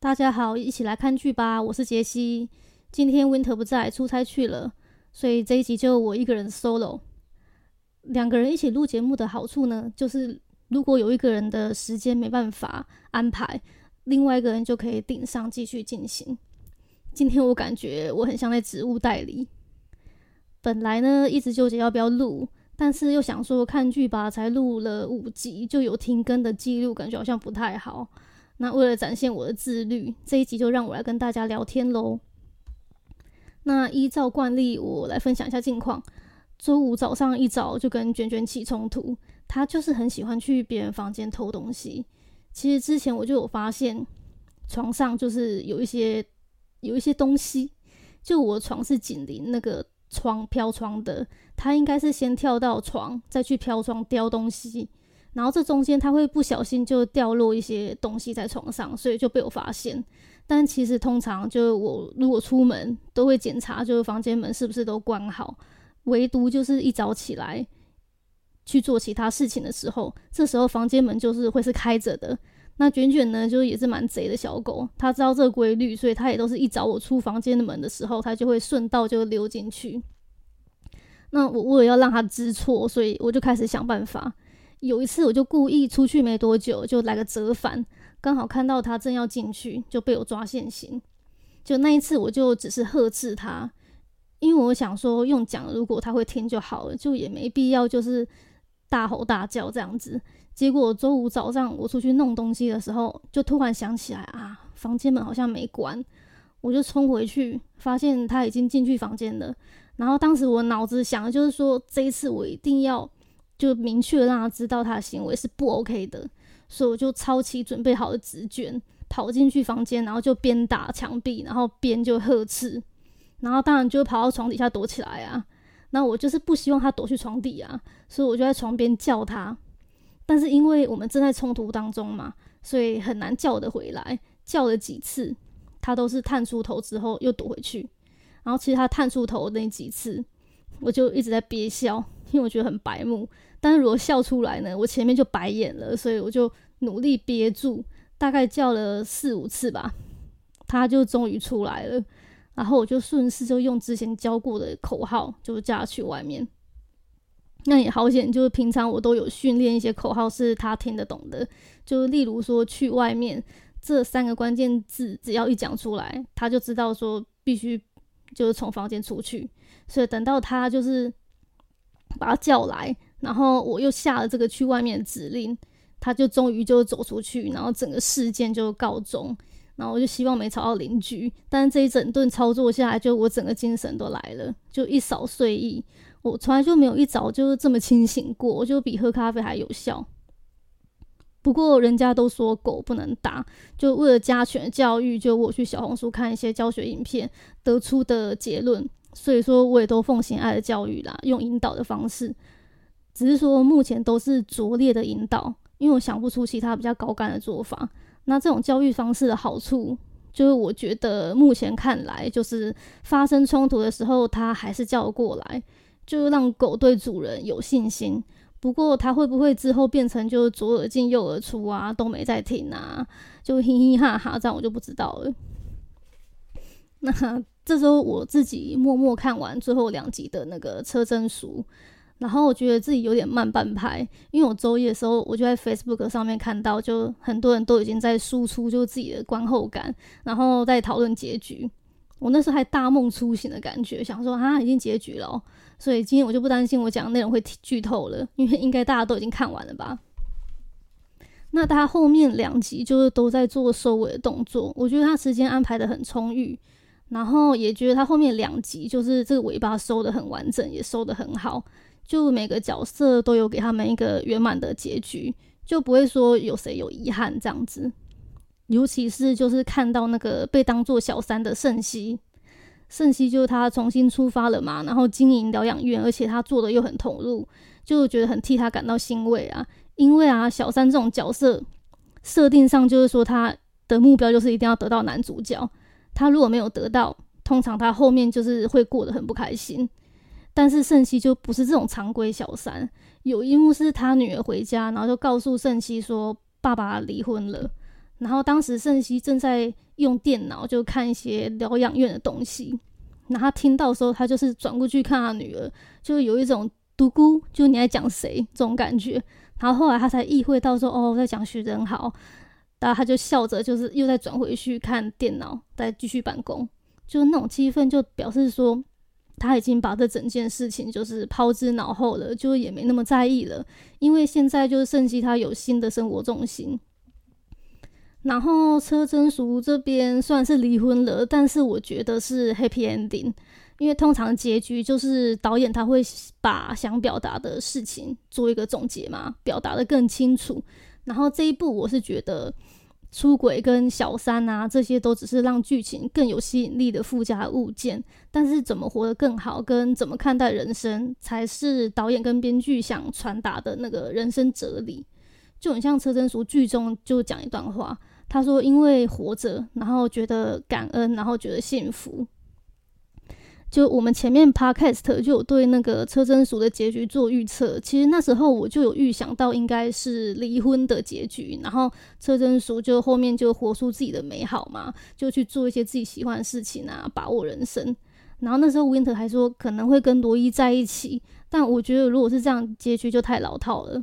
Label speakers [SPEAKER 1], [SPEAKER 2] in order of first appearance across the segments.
[SPEAKER 1] 大家好，一起来看剧吧！我是杰西。今天 Winter 不在，出差去了，所以这一集就我一个人 solo。两个人一起录节目的好处呢，就是如果有一个人的时间没办法安排，另外一个人就可以顶上继续进行。今天我感觉我很像在职务代理。本来呢，一直纠结要不要录，但是又想说看剧吧，才录了五集就有停更的记录，感觉好像不太好。那为了展现我的自律，这一集就让我来跟大家聊天喽。那依照惯例，我来分享一下近况。周五早上一早就跟卷卷起冲突，他就是很喜欢去别人房间偷东西。其实之前我就有发现，床上就是有一些有一些东西，就我床是紧邻那个窗飘窗的，他应该是先跳到床，再去飘窗叼东西。然后这中间他会不小心就掉落一些东西在床上，所以就被我发现。但其实通常就我如果出门都会检查，就是房间门是不是都关好，唯独就是一早起来去做其他事情的时候，这时候房间门就是会是开着的。那卷卷呢，就也是蛮贼的小狗，它知道这个规律，所以它也都是一早我出房间的门的时候，它就会顺道就溜进去。那我为了要让它知错，所以我就开始想办法。有一次，我就故意出去没多久，就来个折返，刚好看到他正要进去，就被我抓现行。就那一次，我就只是呵斥他，因为我想说用讲，如果他会听就好了，就也没必要就是大吼大叫这样子。结果周五早上我出去弄东西的时候，就突然想起来啊，房间门好像没关，我就冲回去，发现他已经进去房间了。然后当时我脑子想的就是说，这一次我一定要。就明确让他知道他的行为是不 OK 的，所以我就抄起准备好的纸卷，跑进去房间，然后就边打墙壁，然后边就呵斥，然后当然就跑到床底下躲起来啊。那我就是不希望他躲去床底啊，所以我就在床边叫他。但是因为我们正在冲突当中嘛，所以很难叫得回来。叫了几次，他都是探出头之后又躲回去。然后其实他探出头那几次，我就一直在憋笑，因为我觉得很白目。但是如果笑出来呢，我前面就白眼了，所以我就努力憋住，大概叫了四五次吧，他就终于出来了。然后我就顺势就用之前教过的口号，就叫他去外面。那也好险，就是平常我都有训练一些口号是他听得懂的，就例如说“去外面”这三个关键字，只要一讲出来，他就知道说必须就是从房间出去。所以等到他就是把他叫来。然后我又下了这个去外面的指令，他就终于就走出去，然后整个事件就告终。然后我就希望没吵到邻居，但是这一整顿操作下来，就我整个精神都来了，就一扫睡意。我从来就没有一早就这么清醒过，我就比喝咖啡还有效。不过人家都说狗不能打，就为了家犬教育，就我去小红书看一些教学影片得出的结论。所以说我也都奉行爱的教育啦，用引导的方式。只是说目前都是拙劣的引导，因为我想不出其他比较高干的做法。那这种教育方式的好处，就是我觉得目前看来，就是发生冲突的时候，它还是叫过来，就让狗对主人有信心。不过它会不会之后变成就是左耳进右耳出啊，都没在听啊，就嘻嘻哈哈这样，我就不知道了。那这周我自己默默看完最后两集的那个车真淑。然后我觉得自己有点慢半拍，因为我周一的时候我就在 Facebook 上面看到，就很多人都已经在输出就自己的观后感，然后在讨论结局。我那时候还大梦初醒的感觉，想说啊，已经结局了，所以今天我就不担心我讲的内容会剧透了，因为应该大家都已经看完了吧。那他后面两集就是都在做收尾的动作，我觉得他时间安排得很充裕，然后也觉得他后面两集就是这个尾巴收得很完整，也收得很好。就每个角色都有给他们一个圆满的结局，就不会说有谁有遗憾这样子。尤其是就是看到那个被当做小三的胜熙，胜熙就是他重新出发了嘛，然后经营疗养院，而且他做的又很投入，就觉得很替他感到欣慰啊。因为啊，小三这种角色设定上就是说他的目标就是一定要得到男主角，他如果没有得到，通常他后面就是会过得很不开心。但是胜熙就不是这种常规小三，有一幕是他女儿回家，然后就告诉胜熙说爸爸离婚了。然后当时胜熙正在用电脑就看一些疗养院的东西。然后他听到的时候，他就是转过去看他女儿，就有一种独孤，就你在讲谁这种感觉。然后后来他才意会到说，哦，在讲徐仁豪。然后他就笑着，就是又再转回去看电脑，再继续办公。就那种气氛，就表示说他已经把这整件事情就是抛之脑后了，就也没那么在意了。因为现在就是胜基他有新的生活重心。然后车真淑这边虽然是离婚了，但是我觉得是 happy ending，因为通常结局就是导演他会把想表达的事情做一个总结嘛，表达得更清楚。然后这一部我是觉得出轨跟小三啊，这些都只是让剧情更有吸引力的附加物件，但是怎么活得更好，跟怎么看待人生，才是导演跟编剧想传达的那个人生哲理。就很像车真淑剧中就讲一段话，他说：“因为活着，然后觉得感恩，然后觉得幸福。”就我们前面 podcast 就有对那个车真淑的结局做预测，其实那时候我就有预想到应该是离婚的结局，然后车真淑就后面就活出自己的美好嘛，就去做一些自己喜欢的事情啊，把握人生。然后那时候 Winter 还说可能会跟罗伊在一起，但我觉得如果是这样结局就太老套了，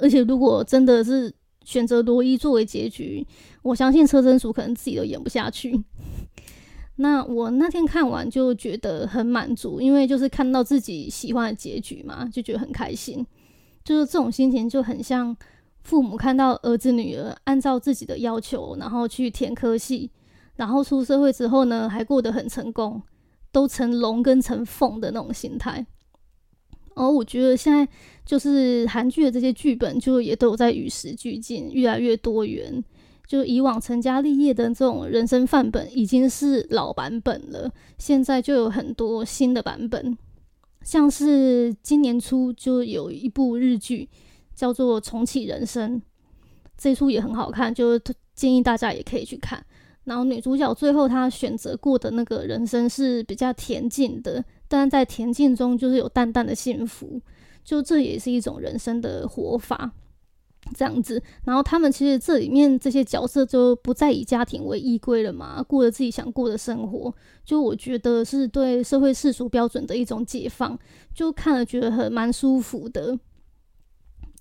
[SPEAKER 1] 而且如果真的是选择罗伊作为结局，我相信车真淑可能自己都演不下去。那我那天看完就觉得很满足，因为就是看到自己喜欢的结局嘛，就觉得很开心。就是这种心情就很像父母看到儿子女儿按照自己的要求，然后去填科系，然后出社会之后呢，还过得很成功，都成龙跟成凤的那种心态。而我觉得现在就是韩剧的这些剧本，就也都有在与时俱进，越来越多元。就以往成家立业的这种人生范本已经是老版本了，现在就有很多新的版本，像是今年初就有一部日剧叫做《重启人生》，这出也很好看，就建议大家也可以去看。然后女主角最后她选择过的那个人生是比较恬静的，但在恬静中就是有淡淡的幸福，就这也是一种人生的活法。这样子，然后他们其实这里面这些角色就不再以家庭为依归了嘛，过着自己想过的生活。就我觉得是对社会世俗标准的一种解放，就看了觉得很蛮舒服的。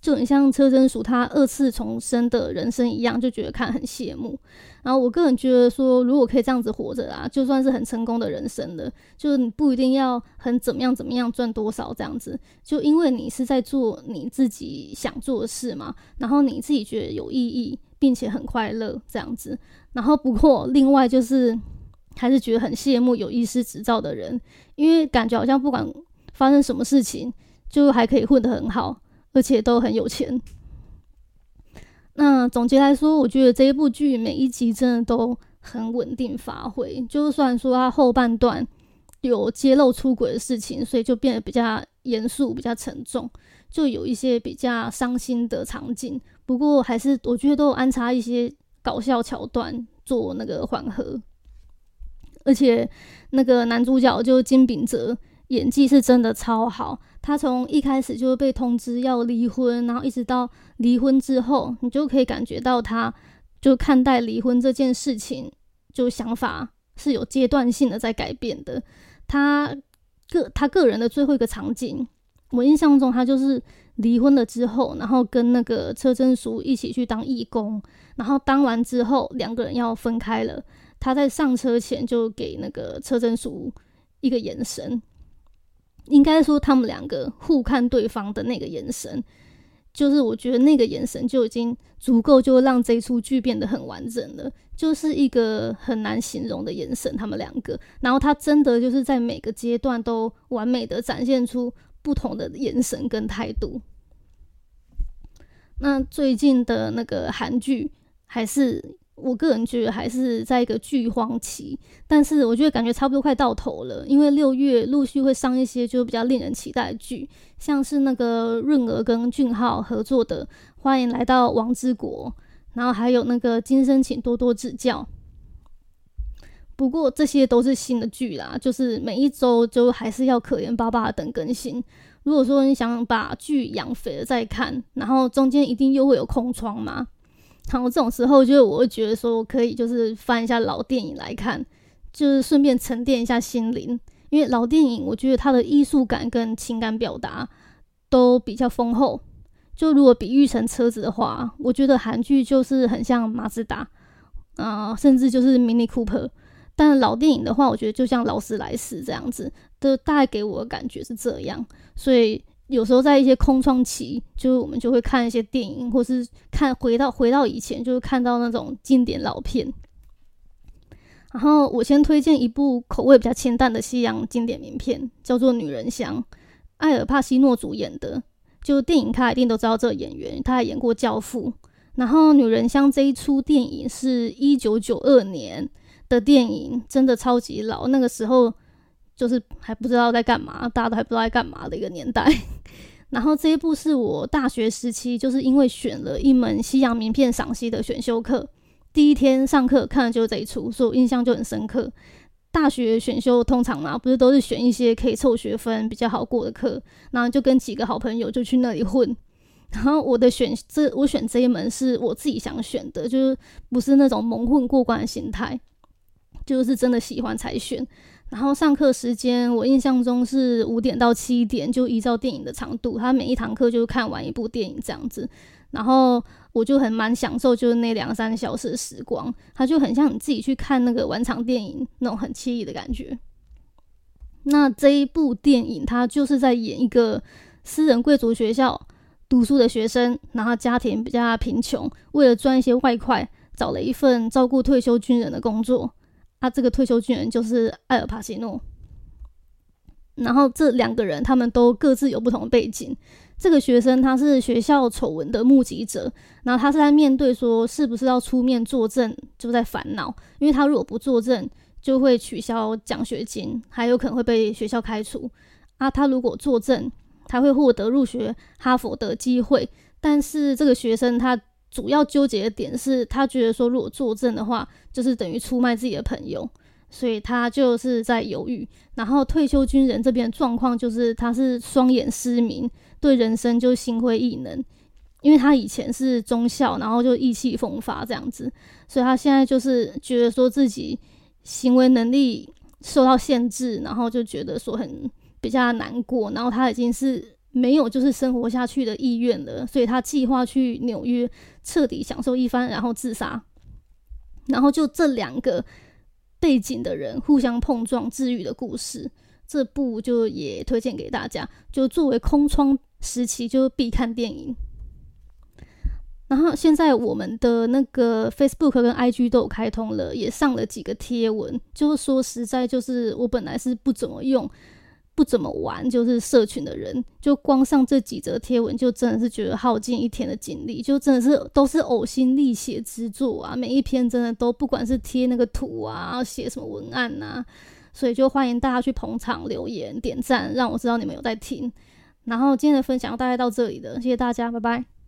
[SPEAKER 1] 就很像车真淑他二次重生的人生一样，就觉得看很羡慕。然后我个人觉得说，如果可以这样子活着啊，就算是很成功的人生了。就是你不一定要很怎么样怎么样赚多少这样子，就因为你是在做你自己想做的事嘛，然后你自己觉得有意义，并且很快乐这样子。然后不过另外就是还是觉得很羡慕有医师执照的人，因为感觉好像不管发生什么事情，就还可以混得很好。而且都很有钱。那总结来说，我觉得这一部剧每一集真的都很稳定发挥。就算说它后半段有揭露出轨的事情，所以就变得比较严肃、比较沉重，就有一些比较伤心的场景。不过还是我觉得都有安插一些搞笑桥段做那个缓和。而且那个男主角就金秉哲演技是真的超好。他从一开始就被通知要离婚，然后一直到离婚之后，你就可以感觉到他就看待离婚这件事情，就想法是有阶段性的在改变的。他个他个人的最后一个场景，我印象中他就是离婚了之后，然后跟那个车真淑一起去当义工，然后当完之后两个人要分开了，他在上车前就给那个车真淑一个眼神。应该说，他们两个互看对方的那个眼神，就是我觉得那个眼神就已经足够，就让这出剧变得很完整了。就是一个很难形容的眼神，他们两个，然后他真的就是在每个阶段都完美的展现出不同的眼神跟态度。那最近的那个韩剧还是。我个人觉得还是在一个剧荒期，但是我觉得感觉差不多快到头了，因为六月陆续会上一些就比较令人期待的剧，像是那个润娥跟俊昊合作的《欢迎来到王之国》，然后还有那个《今生请多多指教》。不过这些都是新的剧啦，就是每一周就还是要可怜巴巴等更新。如果说你想把剧养肥了再看，然后中间一定又会有空窗嘛。然后这种时候，就我会觉得说我，可以就是翻一下老电影来看，就是顺便沉淀一下心灵。因为老电影，我觉得它的艺术感跟情感表达都比较丰厚。就如果比喻成车子的话，我觉得韩剧就是很像马自达，啊、呃，甚至就是 Mini Cooper。但老电影的话，我觉得就像劳斯莱斯这样子的，大概给我的感觉是这样。所以有时候在一些空窗期，就是我们就会看一些电影，或是看回到回到以前，就是看到那种经典老片。然后我先推荐一部口味比较清淡的西洋经典名片，叫做《女人香》，艾尔帕西诺主演的。就电影咖一定都知道这个演员，他还演过《教父》。然后《女人香》这一出电影是一九九二年的电影，真的超级老。那个时候就是还不知道在干嘛，大家都还不知道在干嘛的一个年代。然后这一部是我大学时期，就是因为选了一门西洋名片赏析的选修课，第一天上课看的就是这一出，所以我印象就很深刻。大学选修通常嘛，不是都是选一些可以凑学分比较好过的课，然后就跟几个好朋友就去那里混。然后我的选这我选这一门是我自己想选的，就是不是那种蒙混过关的心态，就是真的喜欢才选。然后上课时间我印象中是五点到七点，就依照电影的长度，他每一堂课就看完一部电影这样子。然后我就很蛮享受，就是那两三小时的时光，他就很像你自己去看那个晚场电影那种很惬意的感觉。那这一部电影，它就是在演一个私人贵族学校读书的学生，然后家庭比较贫穷，为了赚一些外快，找了一份照顾退休军人的工作。啊，这个退休军人就是艾尔帕西诺。然后这两个人，他们都各自有不同的背景。这个学生他是学校丑闻的目击者，然后他是在面对说是不是要出面作证，就在烦恼，因为他如果不作证，就会取消奖学金，还有可能会被学校开除。啊，他如果作证，他会获得入学哈佛的机会。但是这个学生他主要纠结的点是他觉得说，如果作证的话，就是等于出卖自己的朋友。所以他就是在犹豫，然后退休军人这边的状况就是他是双眼失明，对人生就心灰意冷，因为他以前是中校，然后就意气风发这样子，所以他现在就是觉得说自己行为能力受到限制，然后就觉得说很比较难过，然后他已经是没有就是生活下去的意愿了，所以他计划去纽约彻底享受一番，然后自杀，然后就这两个。背景的人互相碰撞治愈的故事，这部就也推荐给大家，就作为空窗时期就必看电影。然后现在我们的那个 Facebook 跟 IG 都有开通了，也上了几个贴文。就是说实在，就是我本来是不怎么用。不怎么玩，就是社群的人，就光上这几则贴文，就真的是觉得耗尽一天的精力，就真的是都是呕心沥血之作啊！每一篇真的都不管是贴那个图啊，写什么文案呐，所以就欢迎大家去捧场、留言、点赞，让我知道你们有在听。然后今天的分享大概到这里了，谢谢大家，拜拜。